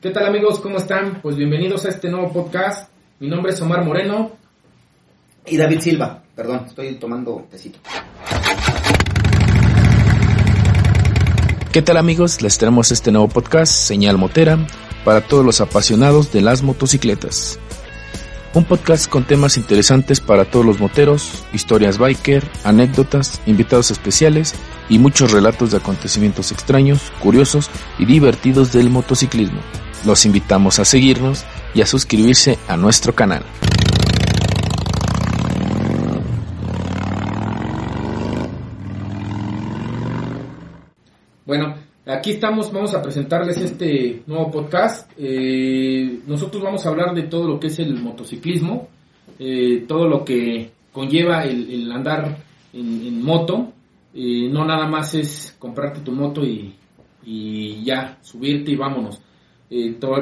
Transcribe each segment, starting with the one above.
¿Qué tal amigos? ¿Cómo están? Pues bienvenidos a este nuevo podcast. Mi nombre es Omar Moreno. Y David Silva. Perdón, estoy tomando tecito. ¿Qué tal amigos? Les traemos este nuevo podcast, Señal Motera, para todos los apasionados de las motocicletas. Un podcast con temas interesantes para todos los moteros, historias biker, anécdotas, invitados especiales y muchos relatos de acontecimientos extraños, curiosos y divertidos del motociclismo. Los invitamos a seguirnos y a suscribirse a nuestro canal. Bueno, aquí estamos, vamos a presentarles este nuevo podcast. Eh, nosotros vamos a hablar de todo lo que es el motociclismo, eh, todo lo que conlleva el, andar en, moto. Eh, no nada más es comprarte tu moto y, ya, subirte y vámonos.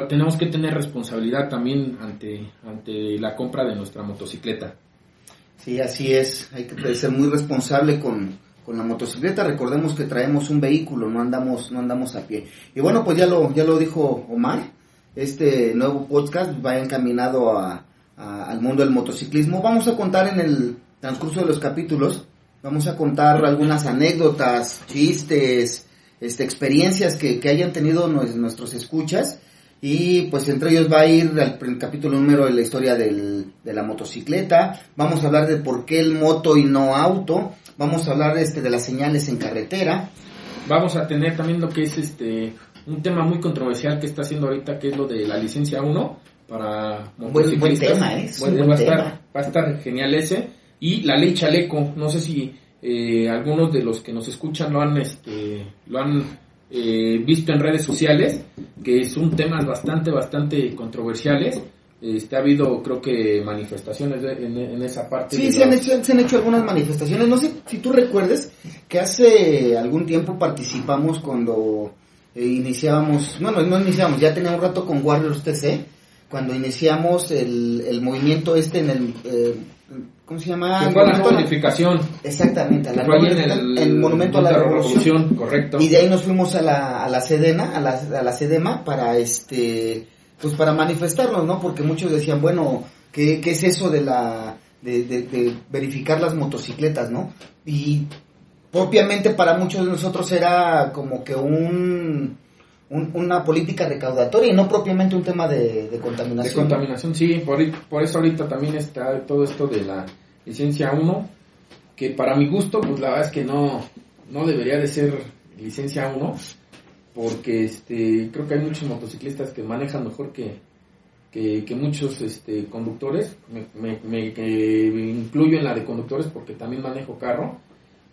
tenemos que tener responsabilidad también ante, ante la compra de nuestra motocicleta. Sí, así es. Hay que ser muy responsable con, con la motocicleta. Recordemos que traemos un vehículo, no andamos, no andamos a pie. Y bueno, pues ya lo, ya lo dijo Omar, este nuevo podcast va encaminado a, al mundo del motociclismo. Vamos a contar en el transcurso de los capítulos, vamos a contar algunas anécdotas, chistes, este, experiencias que, que hayan tenido nuestros escuchas. Y pues entre ellos va a ir el, capítulo número de la historia del, de la motocicleta. Vamos a hablar de por qué el moto y no auto. Vamos a hablar este, de las señales en carretera. Vamos a tener también lo que es este un tema muy controversial que está haciendo ahorita, que es lo de la licencia 1 para buen, buen tema, ¿eh? va, a estar, va a estar genial ese. Y la ley chaleco, no sé si eh, algunos de los que nos escuchan lo han, este, lo han eh, visto en redes sociales, que son temas bastante, bastante controversiales este, ha habido, creo que, manifestaciones en, esa parte. Sí, se, han hecho, se han hecho algunas manifestaciones. No sé si tú recuerdes que hace algún tiempo participamos cuando eh, iniciábamos, bueno, no iniciamos, ya tenía un rato con Warriors TC, cuando iniciamos el, el movimiento este en el... Eh, ¿Cómo se llama? Que fue la. Exactamente, la el, Monumento a la, Revolución. Correcto. Y de ahí nos fuimos a la, a la Sedena, a la, a la Sedema, para este pues para manifestarnos, ¿no? Porque muchos decían, bueno, ¿qué, qué es eso de la de, de, verificar las motocicletas, ¿no? Y propiamente para muchos de nosotros era como que un, una política recaudatoria y no propiamente un tema de, contaminación. De contaminación, sí, por, por eso ahorita también está todo esto de la licencia 1, que para mi gusto, pues la verdad es que no, no debería de ser licencia 1, porque este creo que hay muchos motociclistas que manejan mejor que, que, muchos este, conductores, me, me, incluyo en la de conductores porque también manejo carro,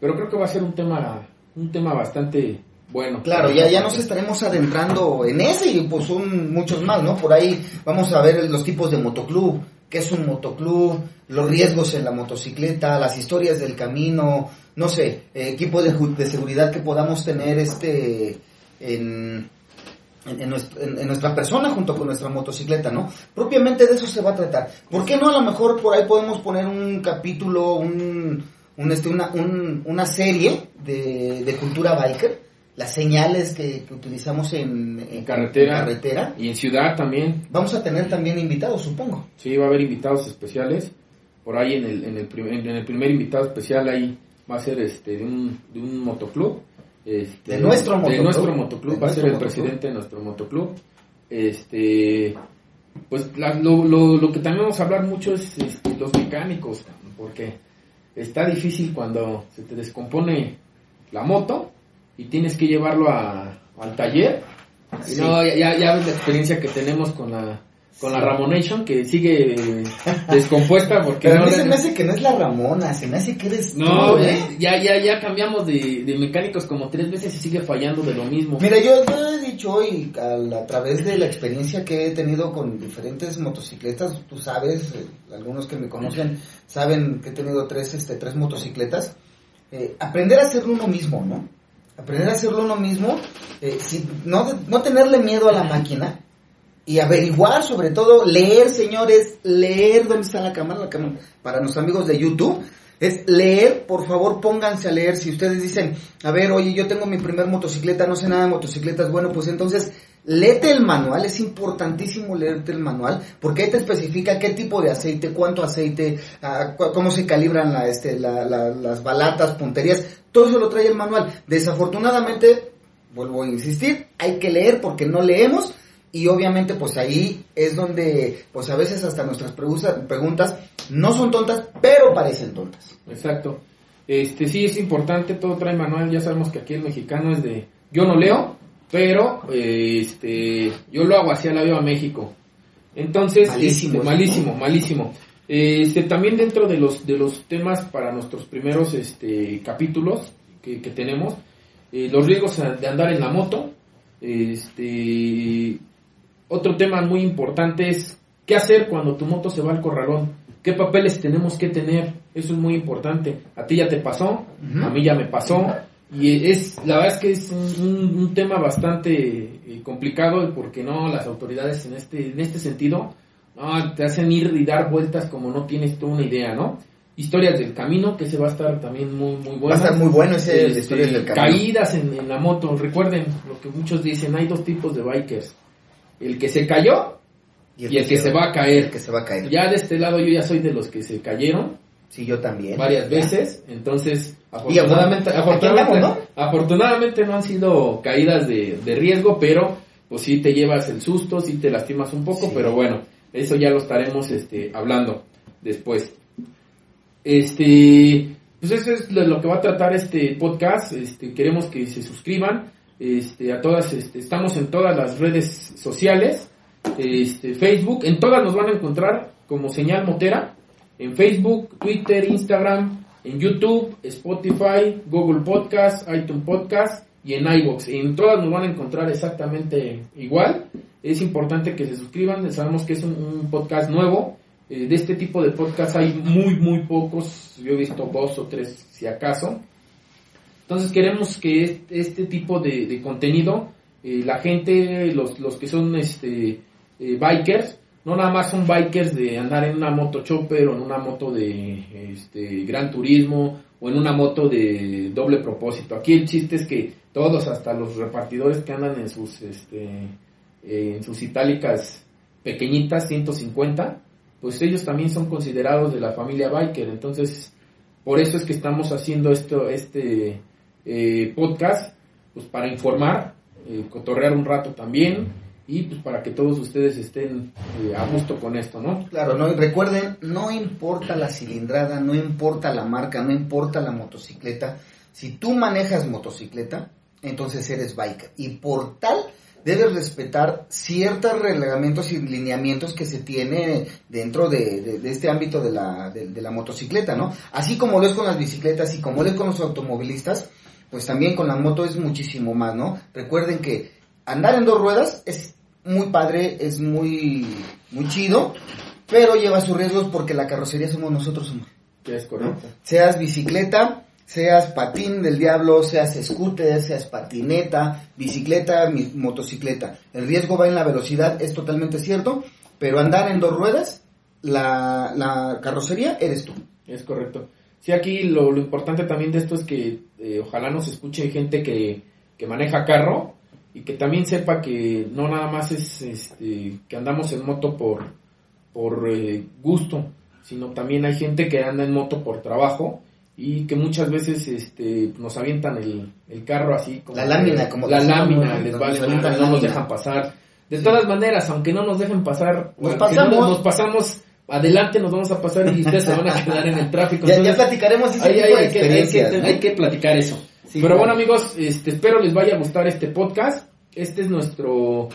pero creo que va a ser un tema, un tema bastante bueno. Claro, ya, ya nos estaremos adentrando en ese y pues son muchos más, ¿no? Por ahí vamos a ver los tipos de motoclub, qué es un motoclub, los riesgos en la motocicleta, las historias del camino, no sé, equipo de, de seguridad que podamos tener este en, en, nuestra persona junto con nuestra motocicleta, ¿no? Propiamente de eso se va a tratar. ¿Por qué no a lo mejor por ahí podemos poner un capítulo, un, este, una, una serie de, cultura biker? Las señales que, utilizamos en, carretera, carretera. Y en ciudad también. Vamos a tener también invitados, supongo. Sí, va a haber invitados especiales. Por ahí en el, en el, en el primer invitado especial ahí va a ser este de un, de un motoclub este, de nuestro motoclub. De nuestro motoclub, va a ser el presidente de nuestro motoclub. Este, pues lo, lo, que también vamos a hablar mucho es este, los mecánicos, porque está difícil cuando se te descompone la moto y tienes que llevarlo a, al taller. no, ya, ya ves la experiencia que tenemos con la con la Ramonation que sigue descompuesta porque Pero no se me hace que no es la Ramona, se me hace que eres no, tú, ¿eh? ya, ya, ya cambiamos de, de mecánicos como tres veces y sigue fallando de lo mismo. Mira, yo, yo he dicho hoy, a, través de la experiencia que he tenido con diferentes motocicletas, tú sabes, eh, algunos que me conocen saben que he tenido tres, este, tres motocicletas, eh, aprender a hacerlo uno mismo, ¿no? Aprender a hacerlo uno mismo, eh, sin- no, no tenerle miedo a la máquina y averiguar, sobre todo, leer, señores, leer, ¿dónde está la cámara? La cámara, para nuestros amigos de YouTube, es leer, por favor pónganse a leer. Si ustedes dicen, a ver, oye, yo tengo mi primer motocicleta, no sé nada de motocicletas, bueno, pues entonces léete el manual, es importantísimo leerte el manual, porque ahí te especifica qué tipo de aceite, cuánto aceite, ah, cómo se calibran la, este, la- la- las balatas, punterías, todo eso lo trae el manual. Desafortunadamente, vuelvo a insistir, hay que leer porque no leemos y obviamente pues ahí es donde pues a veces hasta nuestras preguntas no son tontas, pero parecen tontas. Exacto. Este sí es importante, todo trae manual, ya sabemos que aquí el mexicano es de yo no leo, pero este yo lo hago hacia la viva México. Entonces, Malísimo este, eso, malísimo, malísimo. Este también dentro de los de los temas para nuestros primeros este capítulos que, que tenemos, eh, los riesgos de andar en la moto, este otro tema muy importante es qué hacer cuando tu moto se va al corralón. ¿Qué papeles tenemos que tener? Eso es muy importante. A ti ya te pasó, a mí ya me pasó. Y es, la verdad es que es un, un- tema bastante eh, complicado porque no, las autoridades en este, en este sentido, no, te hacen ir y dar vueltas como no tienes tú una idea, ¿no? Historias del camino, que se va a estar también muy, muy Va a estar muy bueno ese Este, historias del camino. Caídas en, en la moto. Recuerden lo que muchos dicen, hay dos tipos de bikers. El que se cayó y el que se va a El caer. que se va a caer. Ya de este lado yo ya soy de los que se cayeron Sí, yo también. varias veces, entonces afortunadamente, afortunadamente, andamos, afortunadamente no han sido caídas de, de riesgo, pero pues sí te llevas el susto, sí te lastimas un poco, Sí. pero bueno, eso ya lo estaremos este, hablando después. Este, pues eso es lo, lo que va a tratar este podcast, este, queremos que se suscriban, este, a todas, este, estamos en todas las redes sociales, este, Facebook, en todas nos van a encontrar como señal motera, en Facebook, Twitter, Instagram, en YouTube, Spotify, Google Podcast, iTunes Podcast y en iVoox. En todas nos van a encontrar exactamente igual. Es importante que se suscriban, sabemos que es un, podcast nuevo. Eh, de este tipo de podcast hay muy, muy pocos. Yo he visto dos o tres, si acaso. Entonces queremos que este, tipo de, de contenido, eh, la gente, los, los que son este eh, bikers, no nada más son bikers de andar en una moto chopper o en una moto de este, gran turismo o en una moto de doble propósito. Aquí el chiste es que todos, hasta los repartidores que andan en sus este, en sus itálicas pequeñitas, 150, pues ellos también son considerados de la familia biker. Entonces, por eso es que estamos haciendo esto, este eh, podcast, pues para informar, eh, cotorrear un rato también y pues para que todos ustedes estén eh, a gusto con esto, ¿no? Claro, no, recuerden, no importa la cilindrada, no importa la marca, no importa la motocicleta. Si tú manejas motocicleta, entonces eres biker. Y por tal, debes respetar ciertos reglamentos y lineamientos que se tiene dentro de, este ámbito de la, de la motocicleta, ¿no? Así como lo es con las bicicletas y como lo es con los automovilistas, pues también con la moto es muchísimo más, ¿no? Recuerden que andar en dos ruedas es muy padre, es muy, muy chido, pero lleva sus riesgos porque la carrocería somos nosotros. Que es correcto. Seas bicicleta, seas patín del diablo, seas scooter, seas patineta, bicicleta, motocicleta. El riesgo va en la velocidad, es totalmente cierto, pero andar en dos ruedas, la, la carrocería eres tú. Es correcto. Sí, aquí lo, lo importante también de esto es que eh, ojalá nos escuche gente que, que maneja carro y que también sepa que no nada más es este, que andamos en moto por, por eh, gusto, sino también hay gente que anda en moto por trabajo y que muchas veces este, nos avientan el, el carro así como La lámina, como la lámina, les vale no nos lámina. dejan pasar. De Sí. todas maneras, aunque no nos dejen pasar, Nos no pasamos. nos pasamos adelante, nos vamos a pasar y ustedes se van a quedar en el tráfico. Ya, platicaremos ese tipo hay, hay que platicar eso. Sí, Pero claro. bueno amigos, este, espero les vaya a gustar este podcast. Este es nuestro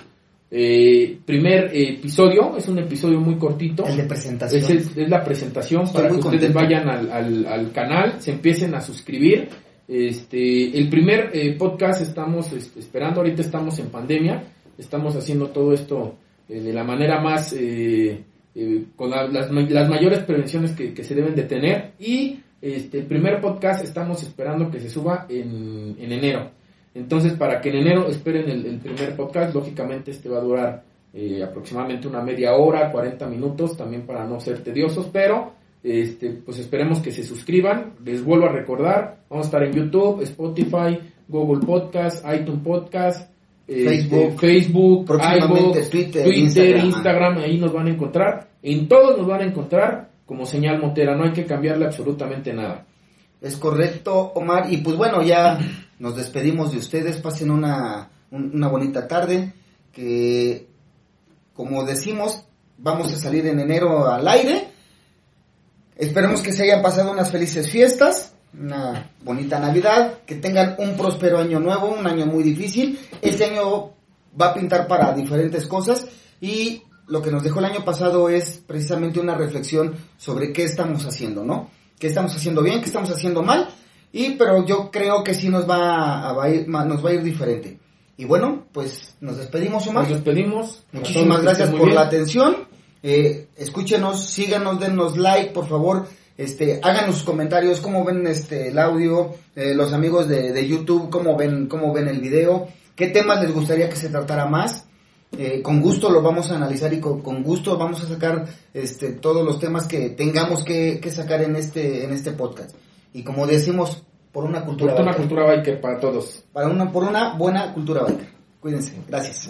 Eh, primer episodio, es un episodio muy cortito. El de presentación. Es, es- es la presentación Estoy para que ustedes vayan al, al- al canal, se empiecen a suscribir. Este, el primer eh, podcast estamos es- esperando, ahorita estamos en pandemia, estamos haciendo todo esto eh, de la manera más, eh, eh, con la- las, las mayores prevenciones que, que se deben de tener y este, el primer podcast estamos esperando que se suba en, en enero. Entonces, para que en enero esperen el, el primer podcast, lógicamente este va a durar eh, aproximadamente una media hora, 40 minutos, también para no ser tediosos, pero este, pues esperemos que se suscriban. Les vuelvo a recordar, vamos a estar en YouTube, Spotify, Google Podcast, iTunes Podcast, este, Facebook, Facebook, iVoox, Twitter, Instagram. Instagram. ahí nos van a encontrar. En todos nos van a encontrar como señal motera, no hay que cambiarle absolutamente nada. Es correcto, Omar. Y pues bueno, ya nos despedimos de ustedes. Pasen una, un- una bonita tarde. Que, como decimos, vamos a salir en enero al aire. Esperemos que se hayan pasado unas felices fiestas, una bonita Navidad, que tengan un próspero año nuevo, un año muy difícil. Este año va a pintar para diferentes cosas y lo que nos dejó el año pasado es precisamente una reflexión sobre qué estamos haciendo, ¿no? ¿Qué estamos haciendo bien, qué estamos haciendo mal? Y pero yo creo que sí nos va a, va a ir, nos va a ir diferente. Y bueno, pues nos despedimos, Omar. Nos despedimos. Muchísimas gracias por bien. la atención. Eh, escúchenos, síganos, denos like, por favor. Este, háganos sus comentarios, cómo ven este el audio, eh, los amigos de, de YouTube, cómo ven, cómo ven el video, qué temas les gustaría que se tratara más. Eh, con gusto lo vamos a analizar y con, con gusto vamos a sacar este todos los temas que tengamos que, que sacar en este en este podcast. Y como decimos, por una cultura Por una biker. cultura biker para todos. para una por una buena cultura biker. Cuídense. Gracias.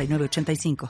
906985.